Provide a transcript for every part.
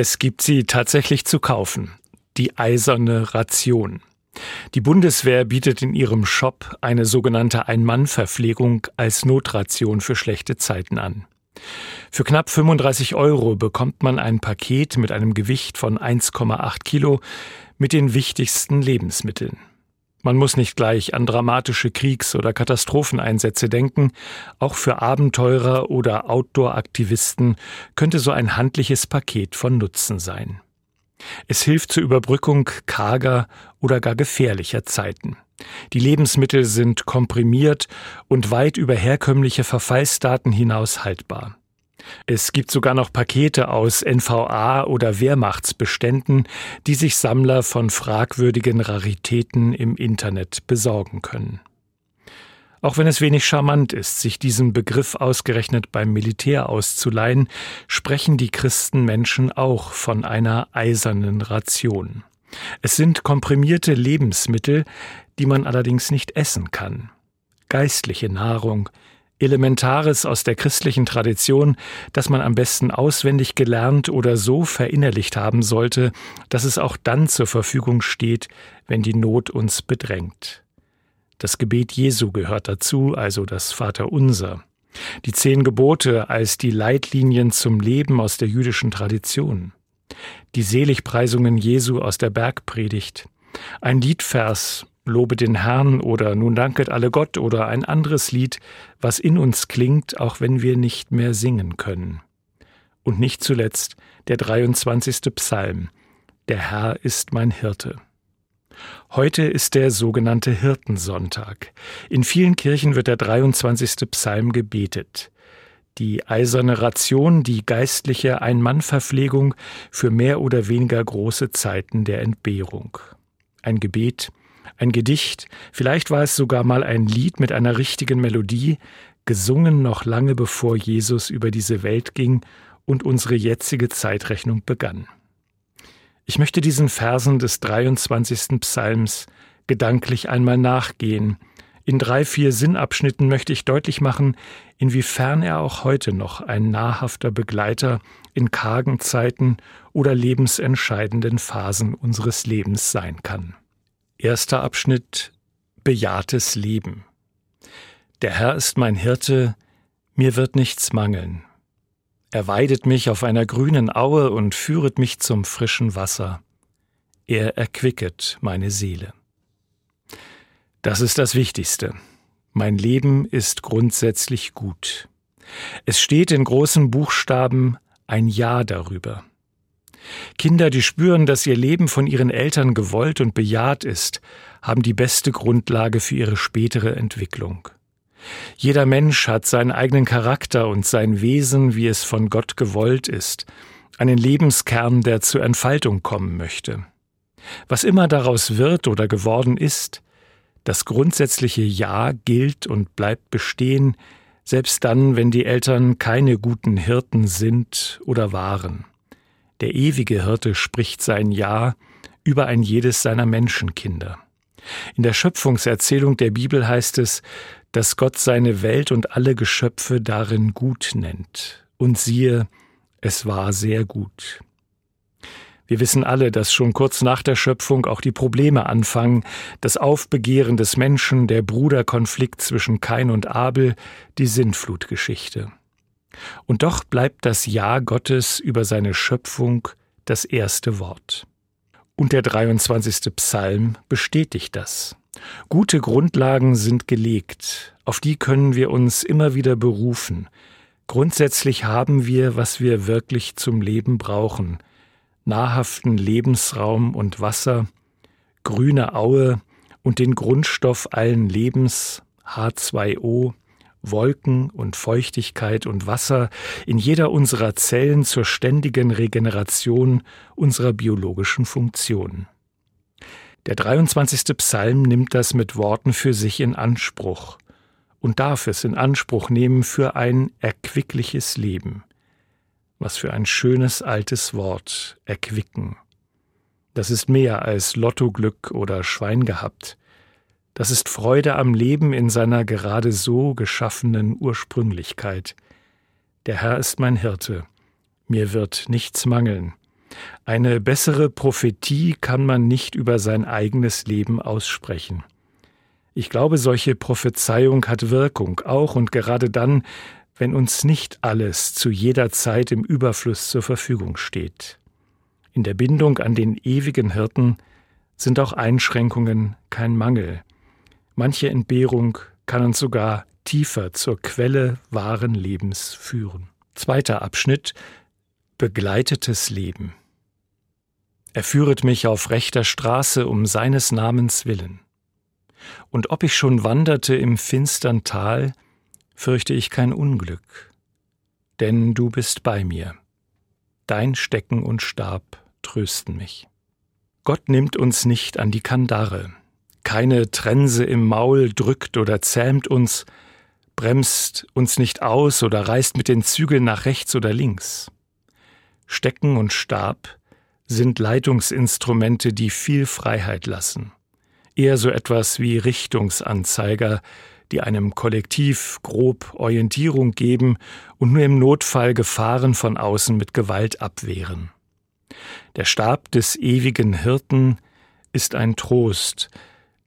Es gibt sie tatsächlich zu kaufen. Die eiserne Ration. Die Bundeswehr bietet in ihrem Shop eine sogenannte Ein-Mann-Verpflegung als Notration für schlechte Zeiten an. Für knapp 35 Euro bekommt man ein Paket mit einem Gewicht von 1,8 Kilo mit den wichtigsten Lebensmitteln. Man muss nicht gleich an dramatische Kriegs- oder Katastropheneinsätze denken. Auch für Abenteurer oder Outdoor-Aktivisten könnte so ein handliches Paket von Nutzen sein. Es hilft zur Überbrückung karger oder gar gefährlicher Zeiten. Die Lebensmittel sind komprimiert und weit über herkömmliche Verfallsdaten hinaus haltbar. Es gibt sogar noch Pakete aus NVA oder Wehrmachtsbeständen, die sich Sammler von fragwürdigen Raritäten im Internet besorgen können. Auch wenn es wenig charmant ist, sich diesen Begriff ausgerechnet beim Militär auszuleihen, sprechen die Christenmenschen auch von einer eisernen Ration. Es sind komprimierte Lebensmittel, die man allerdings nicht essen kann. Geistliche Nahrung, Elementares aus der christlichen Tradition, das man am besten auswendig gelernt oder so verinnerlicht haben sollte, dass es auch dann zur Verfügung steht, wenn die Not uns bedrängt. Das Gebet Jesu gehört dazu, also das Vaterunser. Die zehn Gebote als die Leitlinien zum Leben aus der jüdischen Tradition. Die Seligpreisungen Jesu aus der Bergpredigt. Ein Liedvers Lobe den Herrn oder Nun danket alle Gott oder ein anderes Lied, was in uns klingt, auch wenn wir nicht mehr singen können. Und nicht zuletzt der 23. Psalm. Der Herr ist mein Hirte. Heute ist der sogenannte Hirtensonntag. In vielen Kirchen wird der 23. Psalm gebetet. Die eiserne Ration, die geistliche Ein-Mann-Verpflegung für mehr oder weniger große Zeiten der Entbehrung. Ein Gebet, ein Gedicht, vielleicht war es sogar mal ein Lied mit einer richtigen Melodie, gesungen noch lange bevor Jesus über diese Welt ging und unsere jetzige Zeitrechnung begann. Ich möchte diesen Versen des 23. Psalms gedanklich einmal nachgehen. In drei, vier Sinnabschnitten möchte ich deutlich machen, inwiefern er auch heute noch ein nahrhafter Begleiter in kargen Zeiten oder lebensentscheidenden Phasen unseres Lebens sein kann. Erster Abschnitt Bejahtes Leben. Der Herr ist mein Hirte, mir wird nichts mangeln. Er weidet mich auf einer grünen Aue und führet mich zum frischen Wasser. Er erquicket meine Seele. Das ist das Wichtigste. Mein Leben ist grundsätzlich gut. Es steht in großen Buchstaben ein Ja darüber. Kinder, die spüren, dass ihr Leben von ihren Eltern gewollt und bejaht ist, haben die beste Grundlage für ihre spätere Entwicklung. Jeder Mensch hat seinen eigenen Charakter und sein Wesen, wie es von Gott gewollt ist, einen Lebenskern, der zur Entfaltung kommen möchte. Was immer daraus wird oder geworden ist, das grundsätzliche Ja gilt und bleibt bestehen, selbst dann, wenn die Eltern keine guten Hirten sind oder waren. Der ewige Hirte spricht sein Ja über ein jedes seiner Menschenkinder. In der Schöpfungserzählung der Bibel heißt es, dass Gott seine Welt und alle Geschöpfe darin gut nennt. Und siehe, es war sehr gut. Wir wissen alle, dass schon kurz nach der Schöpfung auch die Probleme anfangen, das Aufbegehren des Menschen, der Bruderkonflikt zwischen Kain und Abel, die Sintflutgeschichte. Und doch bleibt das Ja Gottes über seine Schöpfung das erste Wort. Und der 23. Psalm bestätigt das. Gute Grundlagen sind gelegt, auf die können wir uns immer wieder berufen. Grundsätzlich haben wir, was wir wirklich zum Leben brauchen. Nahrhaften Lebensraum und Wasser, grüne Aue und den Grundstoff allen Lebens, H2O, Wolken und Feuchtigkeit und Wasser in jeder unserer Zellen zur ständigen Regeneration unserer biologischen Funktionen. Der 23. Psalm nimmt das mit Worten für sich in Anspruch und darf es in Anspruch nehmen für ein erquickliches Leben. Was für ein schönes altes Wort, erquicken. Das ist mehr als Lottoglück oder Schwein gehabt. Das ist Freude am Leben in seiner gerade so geschaffenen Ursprünglichkeit. Der Herr ist mein Hirte, mir wird nichts mangeln. Eine bessere Prophetie kann man nicht über sein eigenes Leben aussprechen. Ich glaube, solche Prophezeiung hat Wirkung, auch und gerade dann, wenn uns nicht alles zu jeder Zeit im Überfluss zur Verfügung steht. In der Bindung an den ewigen Hirten sind auch Einschränkungen kein Mangel. Manche Entbehrung kann uns sogar tiefer zur Quelle wahren Lebens führen. Zweiter Abschnitt Begleitetes Leben. Er führet mich auf rechter Straße um seines Namens willen. Und ob ich schon wanderte im finstern Tal, fürchte ich kein Unglück, denn du bist bei mir. Dein Stecken und Stab trösten mich. Gott nimmt uns nicht an die Kandare. Keine Trense im Maul drückt oder zähmt uns, bremst uns nicht aus oder reißt mit den Zügeln nach rechts oder links. Stecken und Stab sind Leitungsinstrumente, die viel Freiheit lassen. Eher so etwas wie Richtungsanzeiger, die einem Kollektiv grob Orientierung geben und nur im Notfall Gefahren von außen mit Gewalt abwehren. Der Stab des ewigen Hirten ist ein Trost,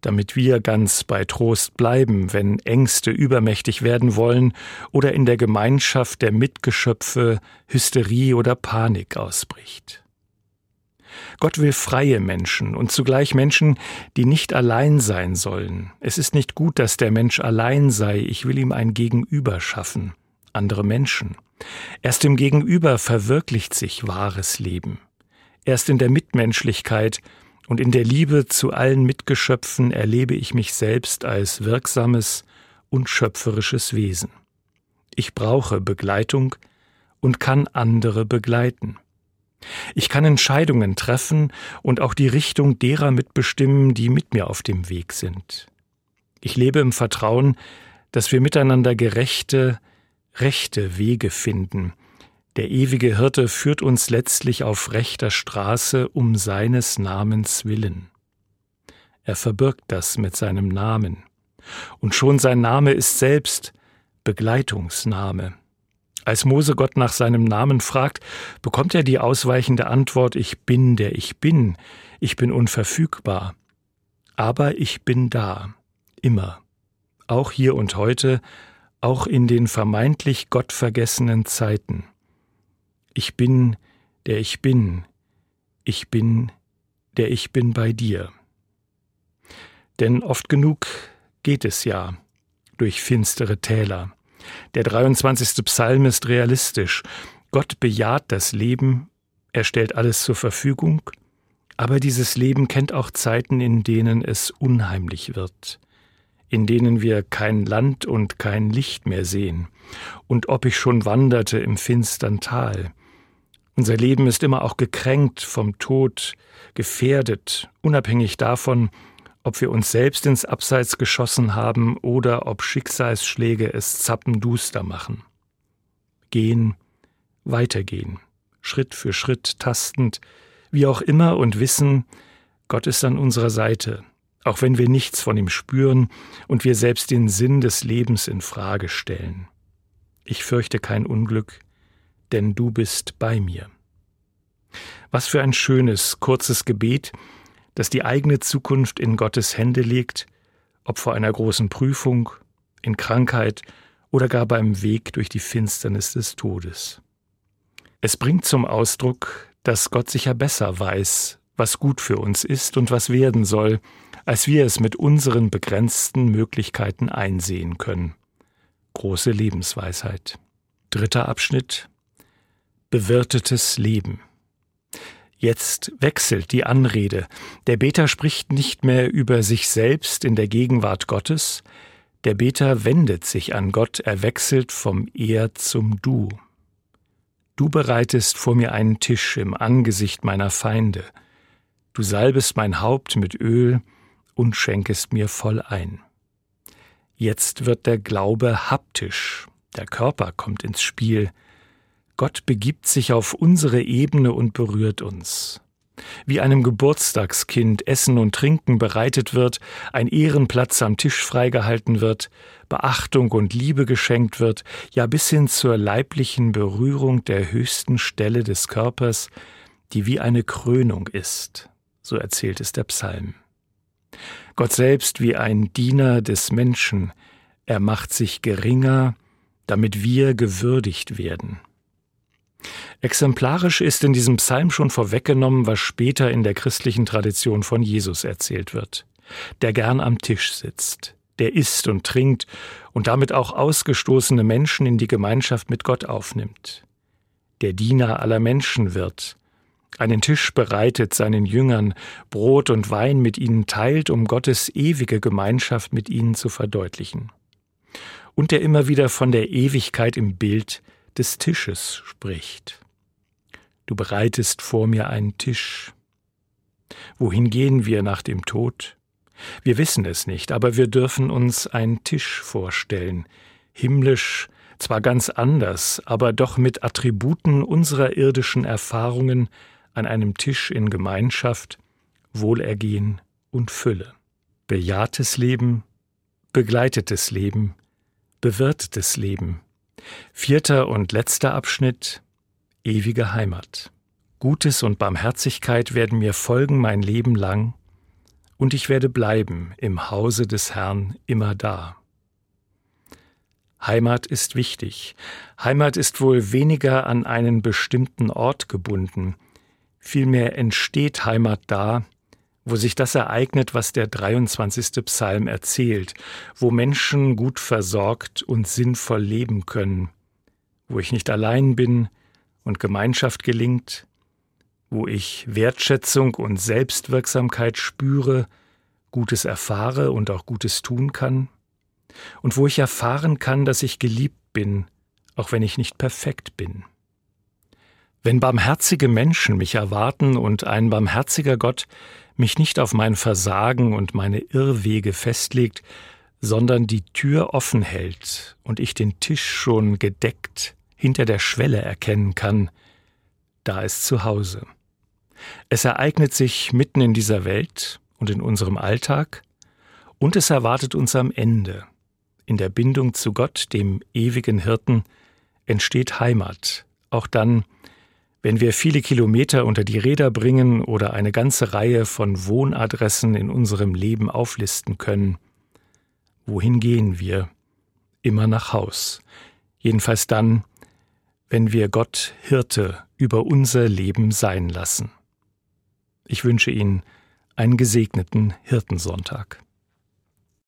damit wir ganz bei Trost bleiben, wenn Ängste übermächtig werden wollen oder in der Gemeinschaft der Mitgeschöpfe Hysterie oder Panik ausbricht. Gott will freie Menschen und zugleich Menschen, die nicht allein sein sollen. Es ist nicht gut, dass der Mensch allein sei, ich will ihm ein Gegenüber schaffen, andere Menschen. Erst im Gegenüber verwirklicht sich wahres Leben. Erst in der Mitmenschlichkeit und in der Liebe zu allen Mitgeschöpfen erlebe ich mich selbst als wirksames und schöpferisches Wesen. Ich brauche Begleitung und kann andere begleiten. Ich kann Entscheidungen treffen und auch die Richtung derer mitbestimmen, die mit mir auf dem Weg sind. Ich lebe im Vertrauen, dass wir miteinander gerechte, rechte Wege finden. Der ewige Hirte führt uns letztlich auf rechter Straße um seines Namens willen. Er verbirgt das mit seinem Namen. Und schon sein Name ist selbst Begleitungsname. Als Mose Gott nach seinem Namen fragt, bekommt er die ausweichende Antwort Ich bin der ich bin, ich bin unverfügbar. Aber ich bin da, immer, auch hier und heute, auch in den vermeintlich gottvergessenen Zeiten. Ich bin, der ich bin, ich bin, der ich bin bei dir. Denn oft genug geht es ja durch finstere Täler, der 23. Psalm ist realistisch. Gott bejaht das Leben, er stellt alles zur Verfügung, aber dieses Leben kennt auch Zeiten, in denen es unheimlich wird, in denen wir kein Land und kein Licht mehr sehen, und ob ich schon wanderte im finstern Tal. Unser Leben ist immer auch gekränkt vom Tod, gefährdet, unabhängig davon, ob wir uns selbst ins Abseits geschossen haben oder ob Schicksalsschläge es zappenduster machen. Gehen, weitergehen, Schritt für Schritt tastend, wie auch immer und wissen, Gott ist an unserer Seite, auch wenn wir nichts von ihm spüren und wir selbst den Sinn des Lebens in Frage stellen. Ich fürchte kein Unglück, denn du bist bei mir. Was für ein schönes, kurzes Gebet, das die eigene Zukunft in Gottes Hände legt, ob vor einer großen Prüfung, in Krankheit oder gar beim Weg durch die Finsternis des Todes. Es bringt zum Ausdruck, dass Gott sicher besser weiß, was gut für uns ist und was werden soll, als wir es mit unseren begrenzten Möglichkeiten einsehen können. Große Lebensweisheit. Dritter Abschnitt Bewirtetes Leben. Jetzt wechselt die Anrede. Der Beter spricht nicht mehr über sich selbst in der Gegenwart Gottes, der Beter wendet sich an Gott, er wechselt vom Er zum Du. Du bereitest vor mir einen Tisch im Angesicht meiner Feinde. Du salbest mein Haupt mit Öl und schenkest mir voll ein. Jetzt wird der Glaube haptisch, der Körper kommt ins Spiel, Gott begibt sich auf unsere Ebene und berührt uns. Wie einem Geburtstagskind Essen und Trinken bereitet wird, ein Ehrenplatz am Tisch freigehalten wird, Beachtung und Liebe geschenkt wird, ja bis hin zur leiblichen Berührung der höchsten Stelle des Körpers, die wie eine Krönung ist, so erzählt es der Psalm. Gott selbst wie ein Diener des Menschen, er macht sich geringer, damit wir gewürdigt werden. Exemplarisch ist in diesem Psalm schon vorweggenommen, was später in der christlichen Tradition von Jesus erzählt wird, der gern am Tisch sitzt, der isst und trinkt und damit auch ausgestoßene Menschen in die Gemeinschaft mit Gott aufnimmt, der Diener aller Menschen wird, einen Tisch bereitet seinen Jüngern, Brot und Wein mit ihnen teilt, um Gottes ewige Gemeinschaft mit ihnen zu verdeutlichen. Und der immer wieder von der Ewigkeit im Bild des Tisches spricht. Du bereitest vor mir einen Tisch. Wohin gehen wir nach dem Tod? Wir wissen es nicht, aber wir dürfen uns einen Tisch vorstellen, himmlisch, zwar ganz anders, aber doch mit Attributen unserer irdischen Erfahrungen an einem Tisch in Gemeinschaft, Wohlergehen und Fülle. Bejahtes Leben, begleitetes Leben, bewirtetes Leben. Vierter und letzter Abschnitt Ewige Heimat. Gutes und Barmherzigkeit werden mir folgen mein Leben lang, und ich werde bleiben im Hause des Herrn immer da. Heimat ist wichtig. Heimat ist wohl weniger an einen bestimmten Ort gebunden, Vielmehr entsteht Heimat da, wo sich das ereignet, was der 23. Psalm erzählt, wo Menschen gut versorgt und sinnvoll leben können, wo ich nicht allein bin und Gemeinschaft gelingt, wo ich Wertschätzung und Selbstwirksamkeit spüre, Gutes erfahre und auch Gutes tun kann, und wo ich erfahren kann, dass ich geliebt bin, auch wenn ich nicht perfekt bin. Wenn barmherzige Menschen mich erwarten und ein barmherziger Gott mich nicht auf mein Versagen und meine Irrwege festlegt, sondern die Tür offen hält und ich den Tisch schon gedeckt hinter der Schwelle erkennen kann, da ist zu Hause. Es ereignet sich mitten in dieser Welt und in unserem Alltag, und es erwartet uns am Ende. In der Bindung zu Gott, dem ewigen Hirten, entsteht Heimat, auch dann, wenn wir viele Kilometer unter die Räder bringen oder eine ganze Reihe von Wohnadressen in unserem Leben auflisten können, wohin gehen wir? Immer nach Haus. Jedenfalls dann, wenn wir Gott Hirte über unser Leben sein lassen. Ich wünsche Ihnen einen gesegneten Hirtensonntag.